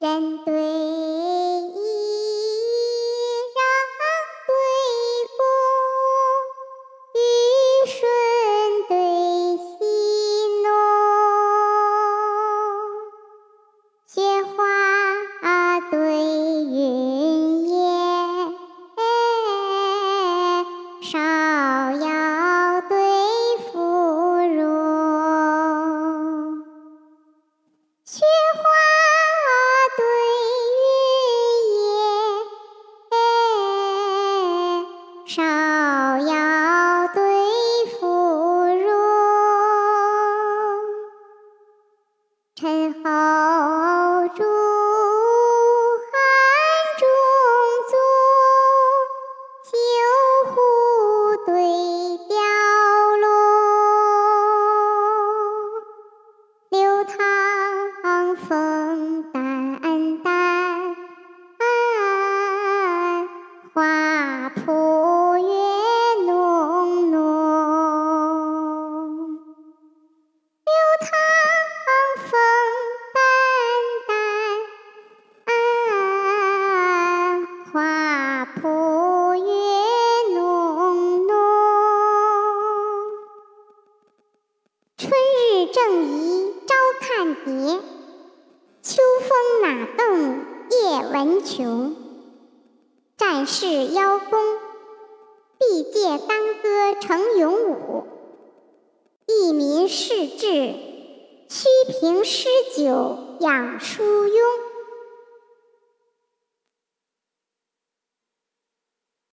人对芍药对芙蓉，陈后主汉中祖，九湖对雕龙，流淌风正宜朝看蝶，秋风哪动夜闻琼。战士邀功，必借当歌成勇武；一民嗜志，须凭诗酒养疏慵。